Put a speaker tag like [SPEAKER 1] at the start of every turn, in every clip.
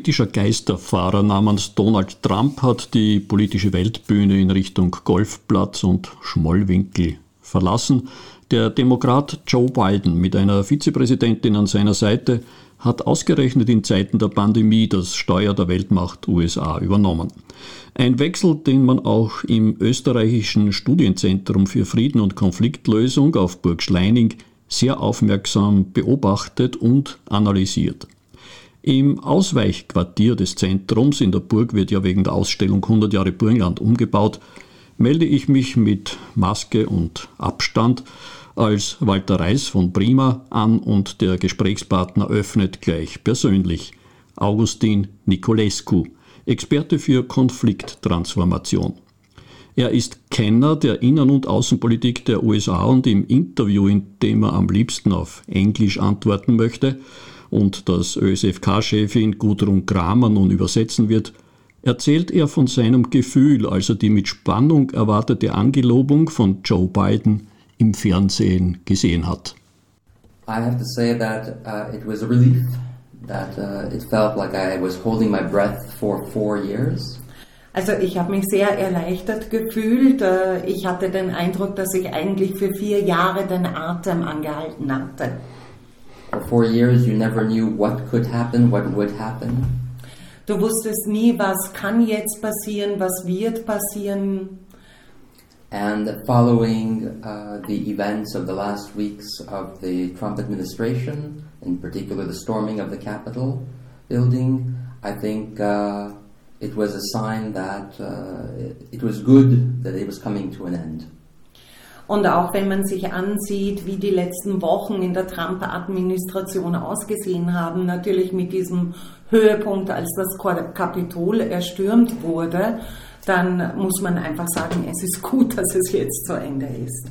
[SPEAKER 1] politischer Geisterfahrer namens Donald Trump hat die politische Weltbühne in Richtung Golfplatz und Schmollwinkel verlassen. Der Demokrat Joe Biden mit einer Vizepräsidentin an seiner Seite hat ausgerechnet in Zeiten der Pandemie das Steuer der Weltmacht USA übernommen. Ein Wechsel, den man auch im österreichischen Studienzentrum für Frieden und Konfliktlösung auf Burg Schleining sehr aufmerksam beobachtet und analysiert. Im Ausweichquartier des Zentrums in der Burg wird ja wegen der Ausstellung 100 Jahre Burgenland umgebaut, melde ich mich mit Maske und Abstand als Walter Reis von Prima an und der Gesprächspartner öffnet gleich persönlich. Augustin Nicolescu, Experte für Konflikttransformation. Er ist Kenner der Innen- und Außenpolitik der USA und im Interview, in dem er am liebsten auf Englisch antworten möchte und das ÖSFK-Chefin Gudrun Kramer nun übersetzen wird, erzählt er von seinem Gefühl, als er die mit Spannung erwartete Angelobung von Joe Biden im Fernsehen gesehen hat.
[SPEAKER 2] I have to say that uh, it was a relief, that uh, it felt like I was holding my breath for four years.
[SPEAKER 3] Also ich habe mich sehr erleichtert gefühlt. Äh, ich hatte den Eindruck, dass ich eigentlich für vier Jahre den Atem angehalten hatte.
[SPEAKER 2] For four years you never knew what could happen, what would happen.
[SPEAKER 3] Du wusstest nie, was kann jetzt passieren, was wird passieren.
[SPEAKER 2] And following uh, the events of the last weeks of the Trump administration, in particular the storming of the Capitol building, I think uh, it was a sign that uh, it was good that it was coming to an end.
[SPEAKER 3] Und auch wenn man sich ansieht, wie die letzten Wochen in der Trump-Administration ausgesehen haben, natürlich mit diesem Höhepunkt, als das Kapitol erstürmt wurde, dann muss man einfach sagen, es ist gut, dass es jetzt zu Ende ist.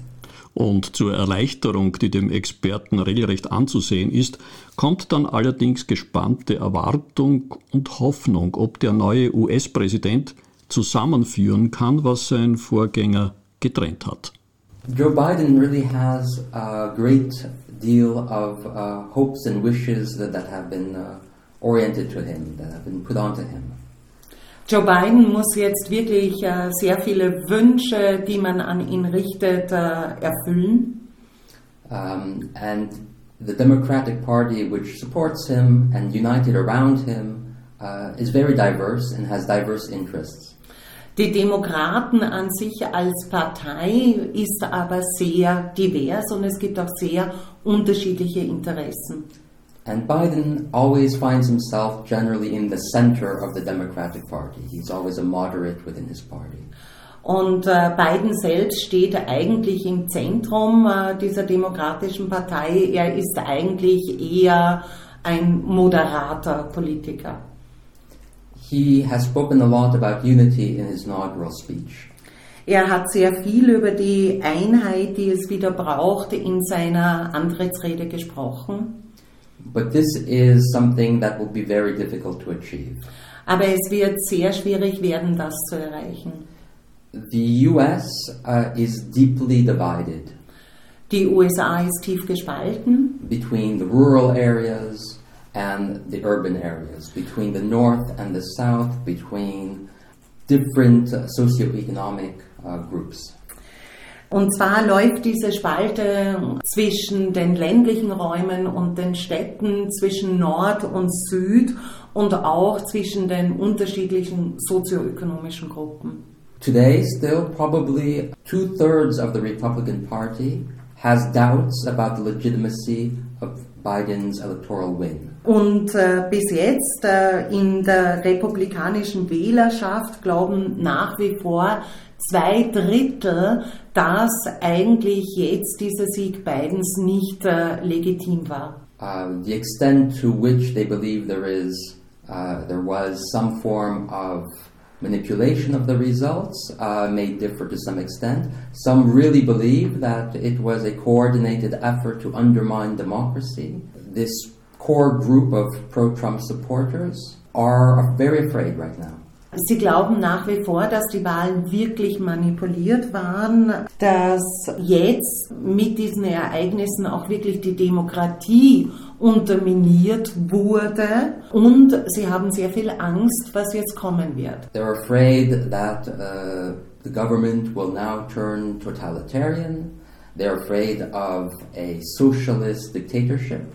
[SPEAKER 1] Und zur Erleichterung, die dem Experten regelrecht anzusehen ist, kommt dann allerdings gespannte Erwartung und Hoffnung, ob der neue US-Präsident zusammenführen kann, was sein Vorgänger getrennt hat.
[SPEAKER 2] Joe Biden really has a great deal of uh, hopes and wishes that, that have been uh, oriented to him, that have been put onto him.
[SPEAKER 3] Joe Biden muss jetzt wirklich äh, sehr viele Wünsche, die man an ihn richtet, äh, erfüllen.
[SPEAKER 2] Um, and the Democratic Party, which supports him and united around him, uh, is very diverse and has diverse interests.
[SPEAKER 3] Die Demokraten an sich als Partei ist aber sehr divers und es gibt auch sehr unterschiedliche Interessen.
[SPEAKER 2] And Biden always finds himself generally in the center of the Democratic Party. He's always a moderate within his party.
[SPEAKER 3] Und äh, Biden selbst steht eigentlich im Zentrum äh, dieser demokratischen Partei. Er ist eigentlich eher ein moderater Politiker.
[SPEAKER 2] He has spoken a lot about unity in his inaugural speech.
[SPEAKER 3] Er hat sehr viel über die Einheit, die es wieder braucht, in seiner Antrittsrede gesprochen.
[SPEAKER 2] But this is something that will be very difficult to achieve.
[SPEAKER 3] Aber es wird sehr schwierig werden, das zu erreichen.
[SPEAKER 2] The US uh, is deeply divided
[SPEAKER 3] Die USA ist tief gespalten
[SPEAKER 2] between the rural areas and the urban areas, between the north and the south, between different uh, socioeconomic uh, groups.
[SPEAKER 3] Und zwar läuft diese Spalte zwischen den ländlichen Räumen und den Städten, zwischen Nord und Süd und auch zwischen den unterschiedlichen sozioökonomischen Gruppen.
[SPEAKER 2] Today, still, probably two thirds of the Republican Party has doubts about the legitimacy of Biden's electoral win.
[SPEAKER 3] Und äh, bis jetzt äh, in der republikanischen Wählerschaft glauben nach wie vor zwei Drittel, dass eigentlich jetzt dieser Sieg Bidens nicht äh, legitim war.
[SPEAKER 2] Uh, the extent to which they believe there is, uh, there was some form of manipulation of the results uh, may differ to some extent. Some really believe that it was a coordinated effort to undermine democracy. This core group of pro Trump supporters are very afraid right now.
[SPEAKER 3] Sie glauben nach wie vor, dass die Wahlen wirklich manipuliert waren, dass jetzt mit diesen Ereignissen auch wirklich die Demokratie unterminiert wurde und sie haben sehr viel Angst, was jetzt kommen wird.
[SPEAKER 2] They're afraid that uh, the government will now turn totalitarian. They're afraid of a socialist dictatorship.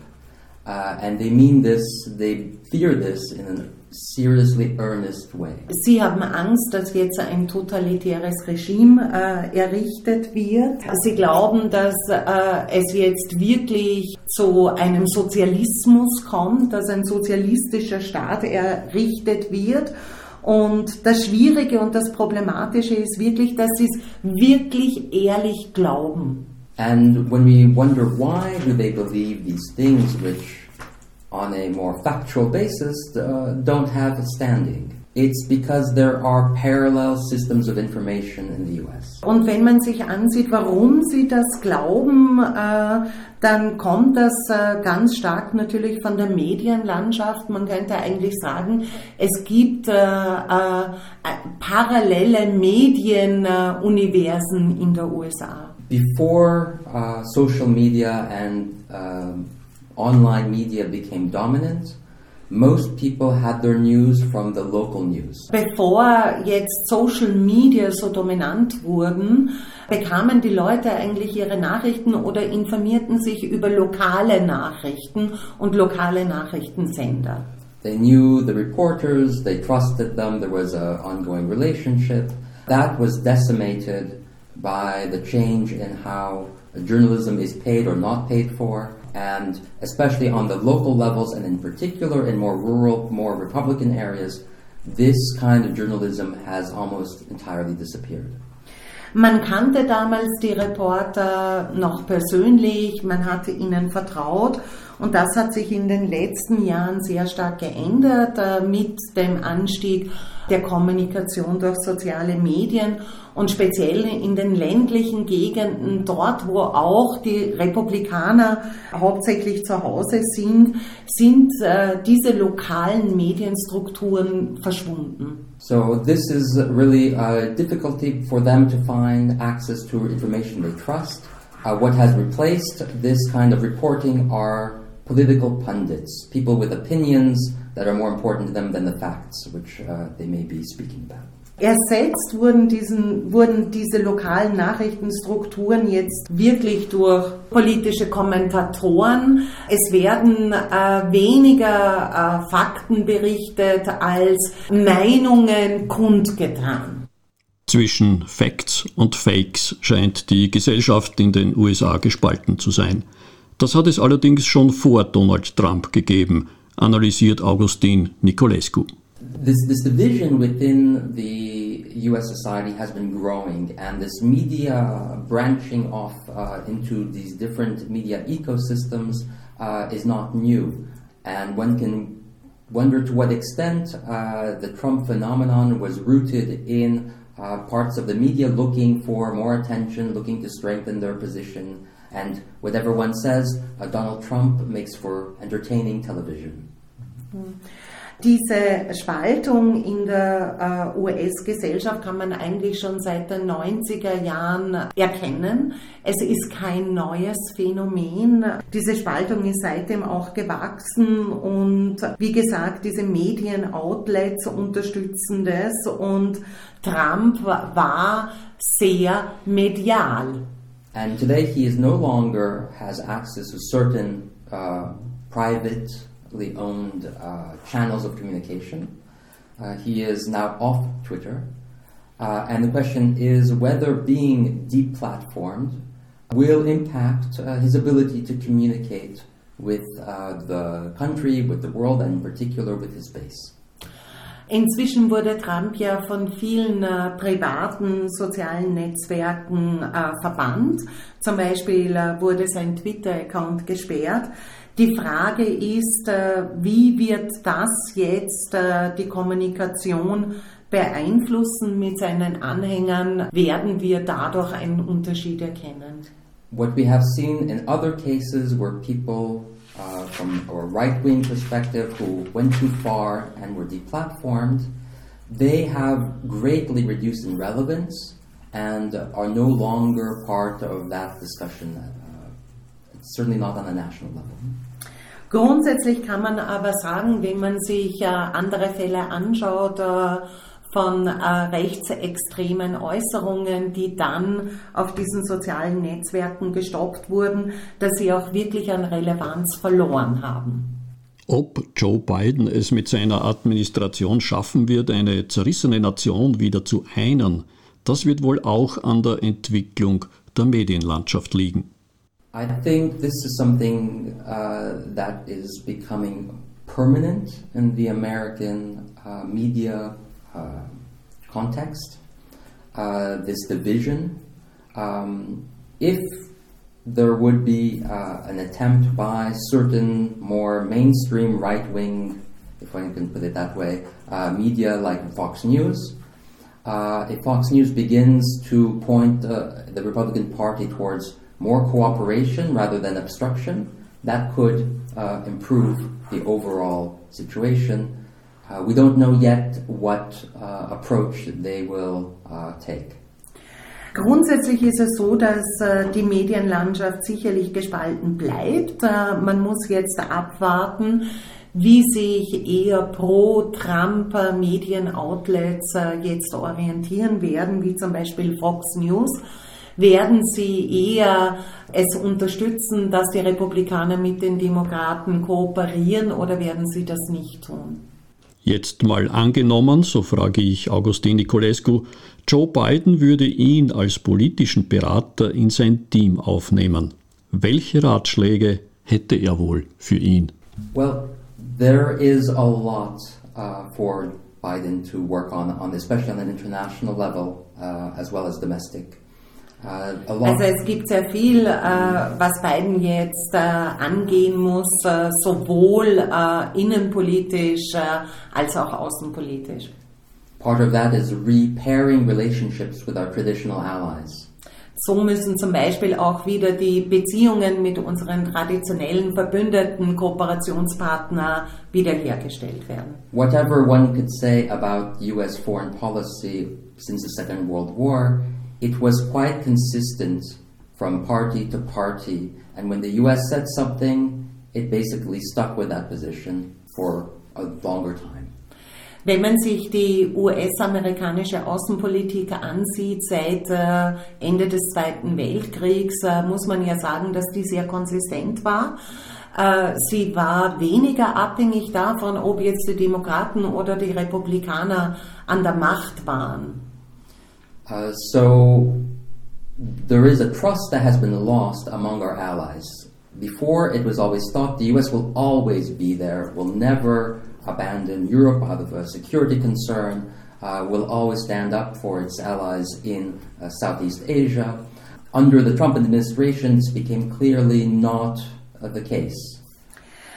[SPEAKER 2] Uh, and they mean this, they fear this in a seriously earnest way.
[SPEAKER 3] Sie haben Angst, dass jetzt ein totalitäres Regime äh, errichtet wird. Sie glauben, dass äh, es jetzt wirklich zu einem Sozialismus kommt, dass ein sozialistischer Staat errichtet wird. Und das Schwierige und das Problematische ist wirklich, dass sie es wirklich ehrlich glauben.
[SPEAKER 2] And when we wonder why do they believe these things which on a more factual basis uh, don't have a standing. It's because there are parallel systems of information in the US.
[SPEAKER 3] Und wenn man sich ansieht, warum sie das glauben, äh, dann kommt das äh, ganz stark natürlich von der Medienlandschaft. Man könnte eigentlich sagen, es gibt äh, äh parallele Medienuniversen in der USA.
[SPEAKER 2] Before uh, social media and um, online media became dominant, most people had their news from the local news.
[SPEAKER 3] Bevor jetzt Social Media so dominant wurden, bekamen die Leute eigentlich ihre Nachrichten oder informierten sich über lokale Nachrichten und lokale Nachrichtensender.
[SPEAKER 2] They knew the reporters, they trusted them, there was an ongoing relationship. That was decimated by the change in how journalism is paid or not paid for and especially on the local levels, and in particular in more rural, more Republican areas, this kind of journalism has almost entirely disappeared.
[SPEAKER 3] Man kannte damals die Reporter noch persönlich, man hatte ihnen vertraut und das hat sich in den letzten Jahren sehr stark geändert äh, mit dem Anstieg der Kommunikation durch soziale Medien und speziell in den ländlichen Gegenden, dort wo auch die Republikaner hauptsächlich zu Hause sind, sind äh, diese lokalen Medienstrukturen verschwunden.
[SPEAKER 2] So this is really a difficulty for them to find access to information they trust. Uh, what has replaced this kind of reporting are political pundits, people with opinions that are more important to them than the facts which uh, they may be speaking about.
[SPEAKER 3] Ersetzt wurden, diesen, wurden diese lokalen Nachrichtenstrukturen jetzt wirklich durch politische Kommentatoren. Es werden äh, weniger äh, Fakten berichtet als Meinungen kundgetan.
[SPEAKER 1] Zwischen Facts und Fakes scheint die Gesellschaft in den USA gespalten zu sein. Das hat es allerdings schon vor Donald Trump gegeben, analysiert Augustin Nicolescu.
[SPEAKER 2] This, this division within the US society has been growing, and this media branching off uh, into these different media ecosystems uh, is not new. And one can wonder to what extent uh, the Trump phenomenon was rooted in uh, parts of the media looking for more attention, looking to strengthen their position. And whatever one says, uh, Donald Trump makes for entertaining television.
[SPEAKER 3] Diese Spaltung in der äh, US-Gesellschaft kann man eigentlich schon seit den 90er Jahren erkennen. Es ist kein neues Phänomen. Diese Spaltung ist seitdem auch gewachsen und wie gesagt, diese Medienoutlets unterstützen das und Trump war sehr medial.
[SPEAKER 2] And today he is no longer has access to certain uh, private owned uh, channels of communication. Uh, he is now off Twitter. Uh, and the question is whether being deplatformed will impact uh, his ability to communicate with uh, the country, with the world, and in particular with his base.
[SPEAKER 3] Inzwischen wurde Trump ja von vielen äh, privaten sozialen Netzwerken äh, verbannt. Zum Beispiel äh, wurde sein Twitter-Account gesperrt. Die Frage ist, äh, wie wird das jetzt äh, die Kommunikation beeinflussen mit seinen Anhängern? Werden wir dadurch einen Unterschied erkennen?
[SPEAKER 2] What we have seen in other cases where people uh, from a right-wing perspective who went too far and were deplatformed, they have greatly reduced in relevance and are no longer part of that discussion, uh, certainly not on a national level.
[SPEAKER 3] Grundsätzlich kann man aber sagen, wenn man sich äh, andere Fälle anschaut, äh, von äh, rechtsextremen Äußerungen, die dann auf diesen sozialen Netzwerken gestoppt wurden, dass sie auch wirklich an Relevanz verloren haben.
[SPEAKER 1] Ob Joe Biden es mit seiner Administration schaffen wird, eine zerrissene Nation wieder zu einen, das wird wohl auch an der Entwicklung der Medienlandschaft liegen.
[SPEAKER 2] I think this is something uh, that is becoming permanent in the American uh, media context, uh, this division. Um, if there would be uh, an attempt by certain more mainstream right wing, if I can put it that way, uh, media like Fox News, uh, if Fox News begins to point uh, the Republican Party towards more cooperation rather than obstruction, that could uh, improve the overall situation. Uh, we don't know yet what uh, approach they will uh, take.
[SPEAKER 3] Grundsätzlich ist es so, dass äh, die Medienlandschaft sicherlich gespalten bleibt. Äh, man muss jetzt abwarten, wie sich eher pro-Trump Medienoutlets äh, jetzt orientieren werden, wie zum Beispiel Fox News. Werden sie eher es unterstützen, dass die Republikaner mit den Demokraten kooperieren oder werden sie das nicht tun?
[SPEAKER 1] Jetzt mal angenommen, so frage ich Augustin Nicolescu, Joe Biden würde ihn als politischen Berater in sein Team aufnehmen. Welche Ratschläge hätte er wohl für ihn?
[SPEAKER 2] Well, there is a lot uh, for Biden to work on, on especially on an international level uh, as well as domestic.
[SPEAKER 3] Uh, also es gibt sehr viel, uh, was Biden jetzt uh, angehen muss, sowohl innenpolitisch als auch außenpolitisch.
[SPEAKER 2] Part of that is repairing relationships with our traditional allies.
[SPEAKER 3] So müssen zum Beispiel auch wieder die Beziehungen mit unseren traditionellen Verbündeten, Kooperationspartner wiederhergestellt werden.
[SPEAKER 2] Whatever one could say about US foreign policy since the Second World War, it was quite consistent from party to party. And when the US said something, it basically stuck with that position for a longer time.
[SPEAKER 3] Wenn man sich die US-amerikanische Außenpolitik ansieht seit äh, Ende des Zweiten Weltkriegs, äh, muss man ja sagen, dass die sehr konsistent war. Äh, sie war weniger abhängig davon, ob jetzt die Demokraten oder die Republikaner an der Macht waren.
[SPEAKER 2] Uh, so there is a trust that has been lost among our allies. Before, it was always thought the US will always be there, will never abandon Europe out of a security concern, uh, will always stand up for its allies in uh, Southeast Asia. Under the Trump administration, this became clearly not uh, the case.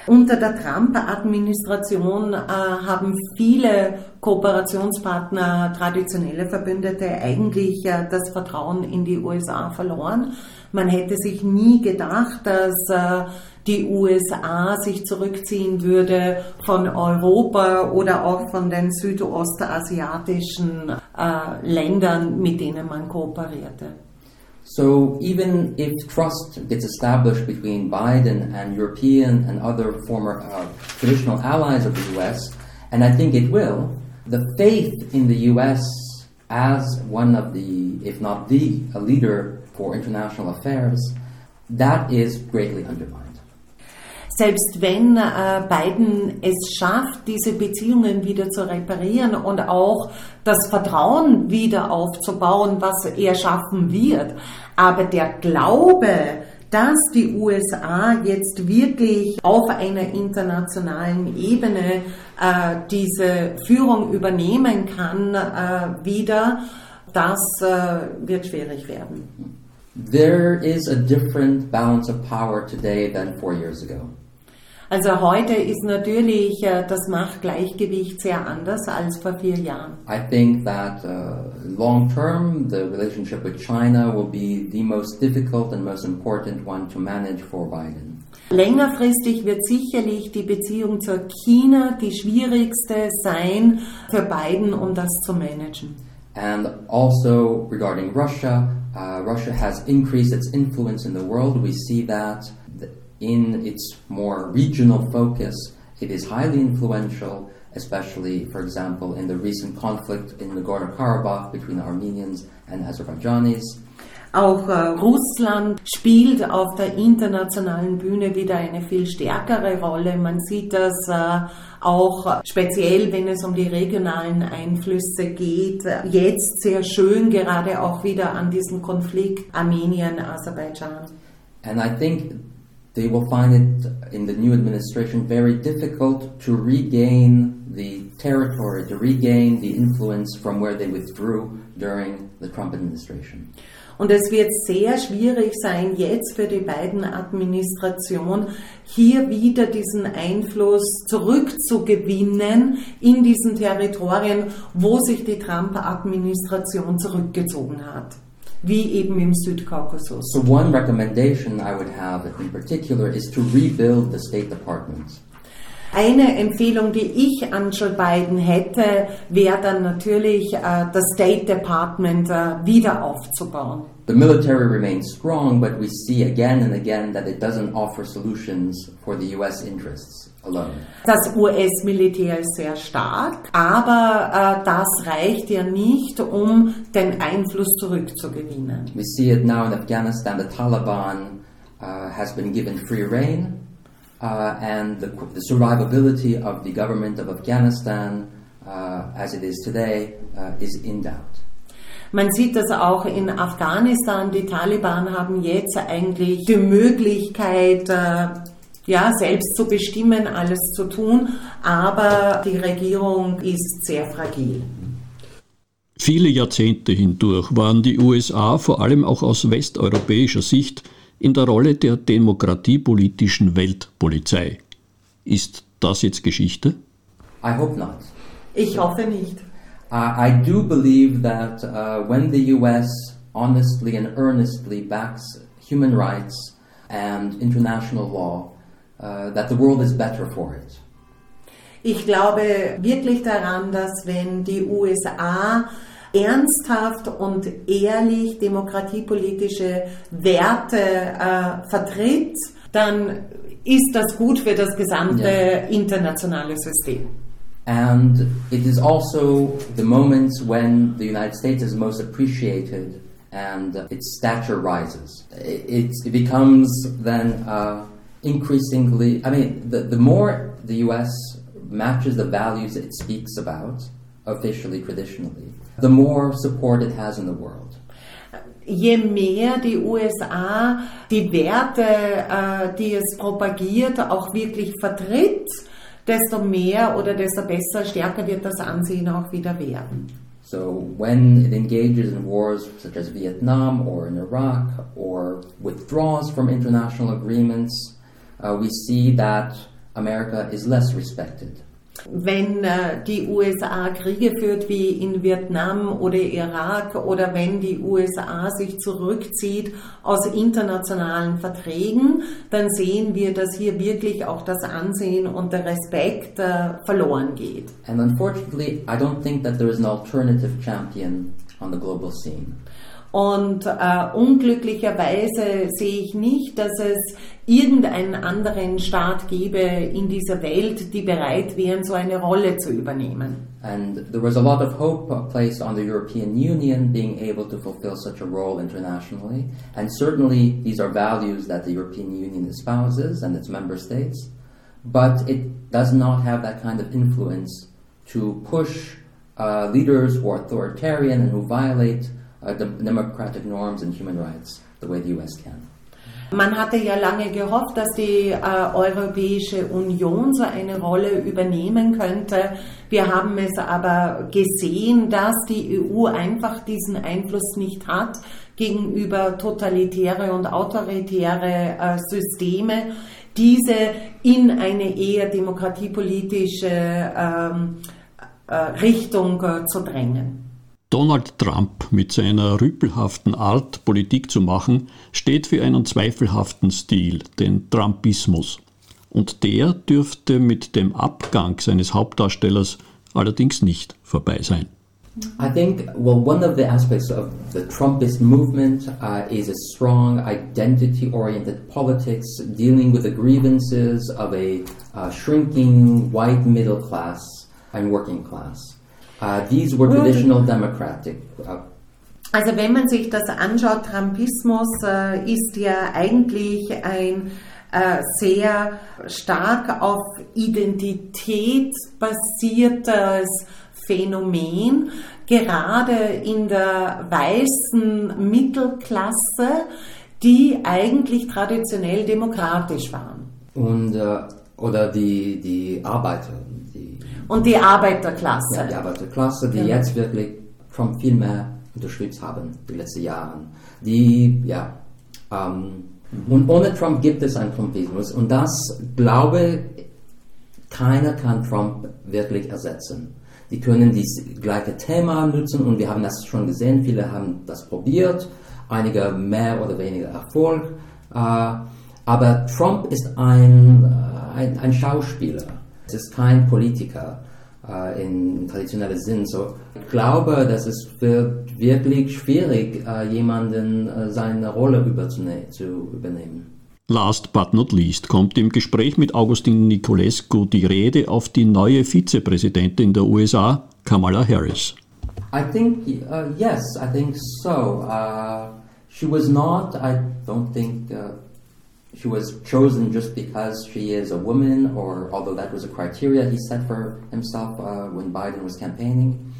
[SPEAKER 3] Unter der Trump-Administration äh, haben viele Kooperationspartner, traditionelle Verbündete eigentlich äh, das Vertrauen in die USA verloren. Man hätte sich nie gedacht, dass äh, die USA sich zurückziehen würde von Europa oder auch von den südostasiatischen äh, Ländern, mit denen man kooperierte.
[SPEAKER 2] So even if trust gets established between Biden and European and other former uh, traditional allies of the U.S., and I think it will, the faith in the U.S. as one of the, if not the, a leader for international affairs, that is greatly undermined.
[SPEAKER 3] Selbst wenn äh, Biden es schafft, diese Beziehungen wieder zu reparieren und auch das Vertrauen wieder aufzubauen, was er schaffen wird, aber der Glaube, dass die USA jetzt wirklich auf einer internationalen Ebene äh, diese Führung übernehmen kann, äh, wieder, das äh, wird schwierig werden.
[SPEAKER 2] There is a different balance of power today than four years ago.
[SPEAKER 3] Also heute ist natürlich äh, das Machtgleichgewicht sehr anders als vor vier Jahren.
[SPEAKER 2] I think that uh, long term the relationship with China will be the most difficult and most important one to manage for Biden.
[SPEAKER 3] Längerfristig wird sicherlich die Beziehung zur China die schwierigste sein für Biden, um das zu managen.
[SPEAKER 2] And also regarding Russia, uh, Russia has increased its influence in the world. We see that in its more regional focus, it is highly influential, especially, for example, in the recent conflict in Nagorno Karabakh between Armenians and Azerbaijanis.
[SPEAKER 3] Auch äh, Russland spielt auf der internationalen Bühne wieder eine viel stärkere Rolle. Man sieht das äh, auch speziell, wenn es um die regionalen Einflüsse geht, jetzt sehr schön gerade auch wieder an diesem Konflikt Armenien-Aserbaidschan.
[SPEAKER 2] And I think they will find it in the new administration very difficult to regain the territory, to regain the influence from where they withdrew during the Trump administration.
[SPEAKER 3] Und es wird sehr schwierig sein, jetzt für die beiden Administrationen hier wieder diesen Einfluss zurückzugewinnen in diesen Territorien, wo sich die Trump-Administration zurückgezogen hat. Wie eben im Südkaukasus.
[SPEAKER 2] So one recommendation I would have in particular is to rebuild the State Department.
[SPEAKER 3] Eine Empfehlung, die ich an Joe Biden hätte, wäre dann natürlich, äh, das State Department äh, wieder aufzubauen.
[SPEAKER 2] The military remains strong, but we see again and again that it doesn't offer solutions for the US interests alone.
[SPEAKER 3] Das US-Militär ist sehr stark, aber äh, das reicht ja nicht, um den Einfluss zurückzugewinnen.
[SPEAKER 2] We see it now in Afghanistan. The Taliban uh, has been given free reign. Uh, and the, the, survivability of the government of Afghanistan uh, as it is today uh, is in doubt.
[SPEAKER 3] Man sieht das auch in Afghanistan. Die Taliban haben jetzt eigentlich die Möglichkeit, äh, ja, selbst zu bestimmen, alles zu tun, aber die Regierung ist sehr fragil.
[SPEAKER 1] Viele Jahrzehnte hindurch waren die USA vor allem auch aus westeuropäischer Sicht in der Rolle der demokratiepolitischen Weltpolizei. Ist das jetzt Geschichte?
[SPEAKER 2] I hope not.
[SPEAKER 3] Ich hoffe nicht.
[SPEAKER 2] Uh, I do believe that uh, when the US honestly and earnestly backs human rights and international law, uh, that the world is better for it.
[SPEAKER 3] Ich glaube wirklich daran, dass wenn die USA ernsthaft und ehrlich demokratiepolitische Werte äh, vertritt, dann ist das gut für das gesamte yeah. internationale System.
[SPEAKER 2] And it is also the moments when the United States is most appreciated and its stature rises. It, it becomes then uh, increasingly, I mean, the, the more the US matches the values it speaks about, officially, traditionally, the more support it has in the world.
[SPEAKER 3] Je mehr die USA die Werte, äh, die es propagiert, auch wirklich vertritt, desto mehr oder desto besser, stärker wird das Ansehen auch wieder werden.
[SPEAKER 2] So when it engages in wars such as Vietnam or in Iraq or withdraws from international agreements, uh, we see that America is less respected.
[SPEAKER 3] Wenn äh, die USA Kriege führt wie in Vietnam oder Irak oder wenn die USA sich zurückzieht aus internationalen Verträgen, dann sehen wir, dass hier wirklich auch das Ansehen und der Respekt äh, verloren geht.
[SPEAKER 2] And unfortunately, I don't think that there is an alternative champion on the global scene.
[SPEAKER 3] Und äh, unglücklicherweise sehe ich nicht, dass es irgendeinen anderen Staat gäbe in dieser Welt, die bereit wären, so eine Rolle zu übernehmen.
[SPEAKER 2] And there was a lot of hope placed on the European Union being able to fulfill such a role internationally. And certainly these are values that the European Union espouses and its member states. But it does not have that kind of influence to push uh, leaders who are authoritarian and who violate uh, democratic norms and human rights the way the US can.
[SPEAKER 3] Man hatte ja lange gehofft, dass die äh, Europäische Union so eine Rolle übernehmen könnte. Wir haben es aber gesehen, dass die EU einfach diesen Einfluss nicht hat gegenüber totalitäre und autoritäre äh, Systeme, diese in eine eher demokratiepolitische ähm, äh, Richtung äh, zu drängen.
[SPEAKER 1] Donald Trump mit seiner rüpelhaften Art, Politik zu machen, steht für einen zweifelhaften Stil, den Trumpismus. Und der dürfte mit dem Abgang seines Hauptdarstellers allerdings nicht vorbei sein.
[SPEAKER 2] I think, well, one of the aspects of the Trumpist movement uh, is a strong identity oriented politics dealing with the grievances of a uh, shrinking white middle class and working class. Uh, these were traditional democratic. Uh,
[SPEAKER 3] also, wenn man sich das anschaut, Trumpismus äh, ist ja eigentlich ein äh, sehr stark auf Identität basiertes Phänomen, gerade in der weißen Mittelklasse, die eigentlich traditionell demokratisch waren.
[SPEAKER 2] Und, äh, oder die, die Arbeiter.
[SPEAKER 3] Und die Arbeiterklasse.
[SPEAKER 2] Ja, die Arbeiterklasse, die ja. jetzt wirklich Trump viel mehr unterstützt haben, die letzten Jahre. Die, ja, ähm, und ohne Trump gibt es einen Trumpismus. Und das, glaube keiner kann Trump wirklich ersetzen. Die können das gleiche Thema nutzen und wir haben das schon gesehen, viele haben das probiert, einige mehr oder weniger Erfolg. Äh, aber Trump ist ein, äh, ein, ein Schauspieler, es ist kein Politiker äh, in traditionellem Sinn. So, ich glaube, dass es wird wirklich schwierig, jemanden seine Rolle zu übernehmen.
[SPEAKER 1] Last but not least kommt im Gespräch mit Augustin Nicolescu die Rede auf die neue Vizepräsidentin der USA, Kamala Harris.
[SPEAKER 2] I think uh, yes, I think so. Uh, she was not. I don't think uh, she was chosen just because she is a woman, or although that was a criteria he set for himself uh, when Biden was campaigning.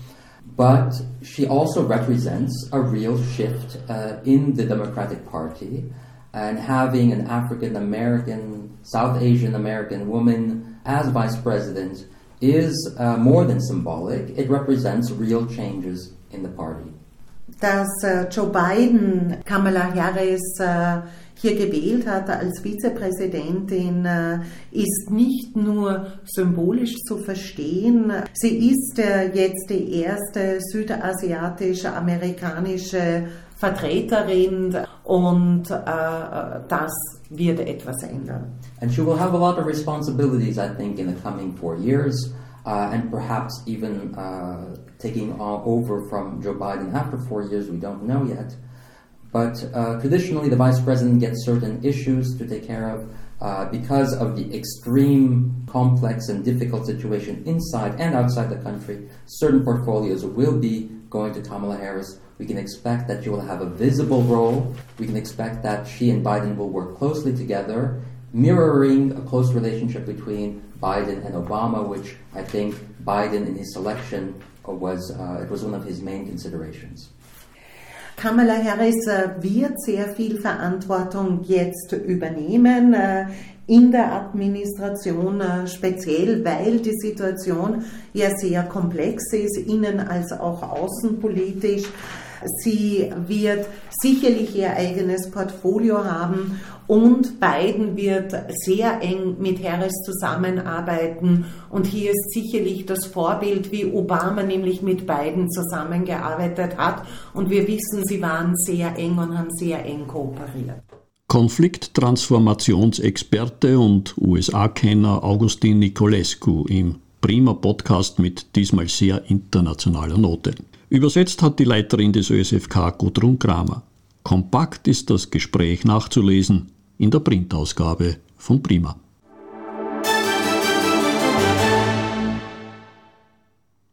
[SPEAKER 2] But she also represents a real shift uh, in the Democratic Party. and having an African American, South Asian American woman as vice president is uh, more than symbolic. It represents real changes in the party.
[SPEAKER 3] Dass uh, Joe Biden Kamala Harris uh, hier gewählt hat als Vizepräsidentin, uh, ist nicht nur symbolisch zu verstehen. Sie ist uh, jetzt die erste südasiatisch-amerikanische Vertreterin und äh, das wird etwas ändern.
[SPEAKER 2] And she will have a lot of responsibilities, I think, in the coming four years, uh, and perhaps even uh, taking over from Joe Biden after four years. We don't know yet. But uh, traditionally, the vice president gets certain issues to take care of. Uh, because of the extreme complex and difficult situation inside and outside the country, certain portfolios will be going to Kamala Harris we can expect that she will have a visible role. We can expect that she and Biden will work closely together, mirroring a close relationship between Biden and Obama, which I think Biden in his selection was, uh, it was one of his main considerations.
[SPEAKER 3] Kamala Harris äh, wird sehr viel Verantwortung jetzt übernehmen. Äh, in der Administration, äh, speziell weil die Situation ja sehr komplex ist, innen als auch außenpolitisch. Sie wird sicherlich ihr eigenes Portfolio haben und Biden wird sehr eng mit Harris zusammenarbeiten. Und hier ist sicherlich das Vorbild, wie Obama nämlich mit Biden zusammengearbeitet hat. Und wir wissen, sie waren sehr eng und haben sehr eng kooperiert.
[SPEAKER 1] Konflikttransformationsexperte und USA-Kenner Augustin Nicolescu im Prima Podcast mit diesmal sehr internationaler Note. Übersetzt hat die Leiterin des ÖSFK Gudrun Kramer. Kompakt ist das Gespräch nachzulesen in der Printausgabe von Prima.